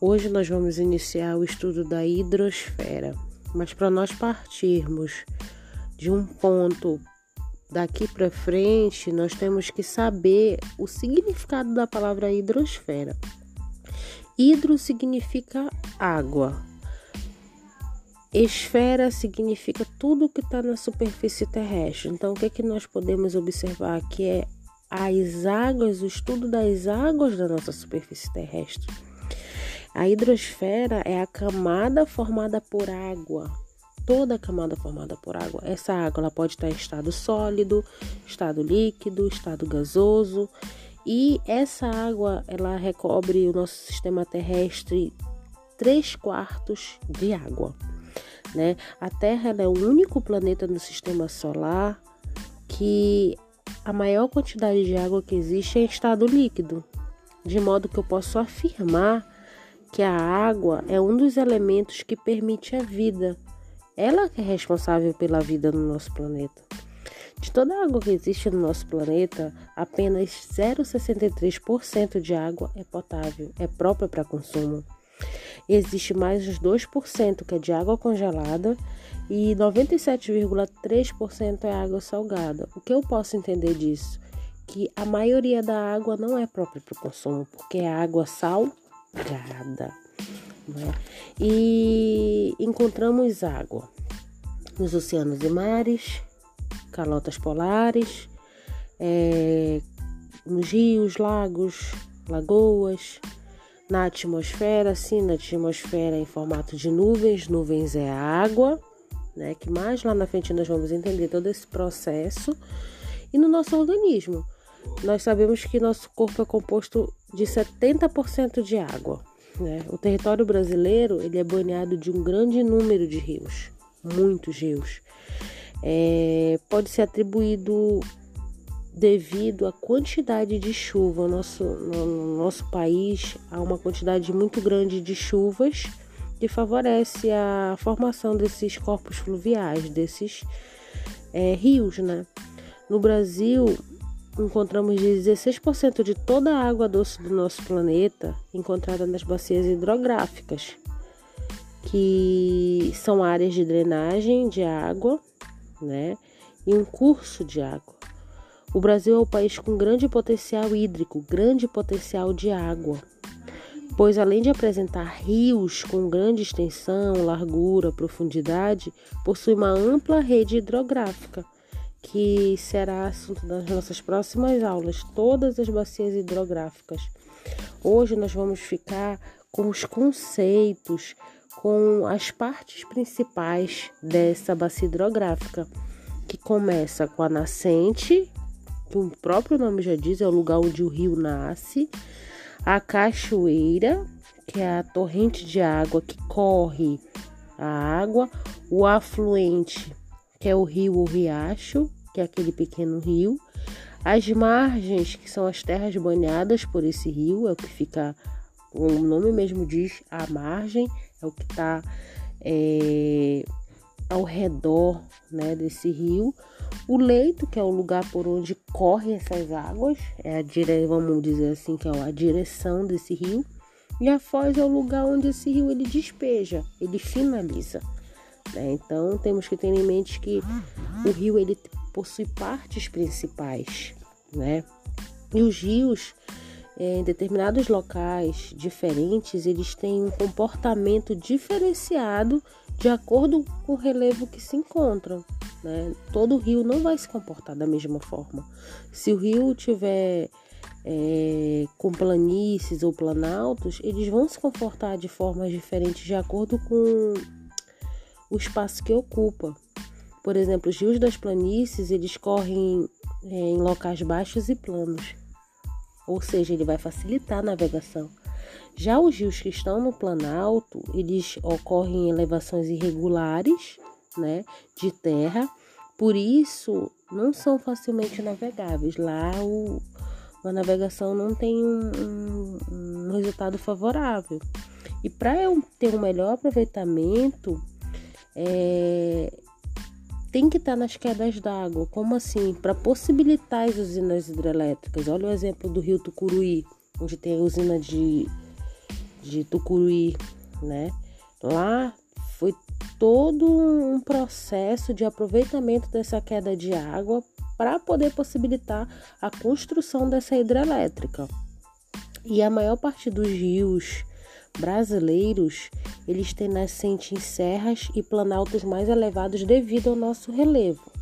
Hoje nós vamos iniciar o estudo da hidrosfera, mas para nós partirmos de um ponto daqui para frente, nós temos que saber o significado da palavra hidrosfera. Hidro significa água. Esfera significa tudo que está na superfície terrestre. Então, o que, é que nós podemos observar aqui é as águas, o estudo das águas da nossa superfície terrestre. A hidrosfera é a camada formada por água. Toda a camada formada por água. Essa água ela pode estar em estado sólido, estado líquido, estado gasoso. E essa água ela recobre o nosso sistema terrestre três quartos de água. Né? A Terra é o único planeta no sistema solar que a maior quantidade de água que existe é em estado líquido, de modo que eu posso afirmar que a água é um dos elementos que permite a vida. Ela é responsável pela vida no nosso planeta. De toda a água que existe no nosso planeta, apenas 0,63% de água é potável, é própria para consumo. Existe mais uns 2% que é de água congelada e 97,3% é água salgada. O que eu posso entender disso? Que a maioria da água não é própria para o consumo, porque é água salgada. Né? E encontramos água nos oceanos e mares, calotas polares, é, nos rios, lagos, lagoas, na atmosfera, sim, na atmosfera em formato de nuvens, nuvens é água, né? Que mais lá na frente nós vamos entender todo esse processo. E no nosso organismo, nós sabemos que nosso corpo é composto de 70% de água. Né? O território brasileiro ele é banhado de um grande número de rios, muitos rios. É, pode ser atribuído devido à quantidade de chuva. Nosso, no nosso país há uma quantidade muito grande de chuvas que favorece a formação desses corpos fluviais, desses é, rios, né? No Brasil, encontramos 16% de toda a água doce do nosso planeta encontrada nas bacias hidrográficas, que são áreas de drenagem de água, né? E um curso de água. O Brasil é o país com grande potencial hídrico, grande potencial de água, pois além de apresentar rios com grande extensão, largura, profundidade, possui uma ampla rede hidrográfica, que será assunto das nossas próximas aulas, todas as bacias hidrográficas. Hoje nós vamos ficar com os conceitos, com as partes principais dessa bacia hidrográfica, que começa com a nascente, que o próprio nome já diz, é o lugar onde o rio nasce, a cachoeira, que é a torrente de água que corre a água, o afluente, que é o rio ou riacho, que é aquele pequeno rio, as margens, que são as terras banhadas por esse rio, é o que fica, o nome mesmo diz, a margem, é o que está é, ao redor né, desse rio. O leito, que é o lugar por onde correm essas águas, é a dire... vamos dizer assim, que é a direção desse rio. E a foz é o lugar onde esse rio ele despeja, ele finaliza. Né? Então temos que ter em mente que o rio ele possui partes principais, né? E os rios em determinados locais diferentes, eles têm um comportamento diferenciado de acordo com o relevo que se encontram. Né? Todo rio não vai se comportar da mesma forma. Se o rio tiver é, com planícies ou planaltos, eles vão se comportar de formas diferentes de acordo com o espaço que ocupa. Por exemplo, os rios das planícies eles correm é, em locais baixos e planos ou seja, ele vai facilitar a navegação. Já os rios que estão no Planalto, eles ocorrem em elevações irregulares, né, de terra, por isso não são facilmente navegáveis. Lá o, a navegação não tem um, um, um resultado favorável. E para eu ter um melhor aproveitamento, é, tem que estar tá nas quedas d'água. Como assim? Para possibilitar as usinas hidrelétricas. Olha o exemplo do rio Tucuruí, onde tem a usina de, de Tucuruí, né? Lá foi todo um processo de aproveitamento dessa queda de água para poder possibilitar a construção dessa hidrelétrica. E a maior parte dos rios brasileiros, eles têm nascente em serras e planaltos mais elevados devido ao nosso relevo.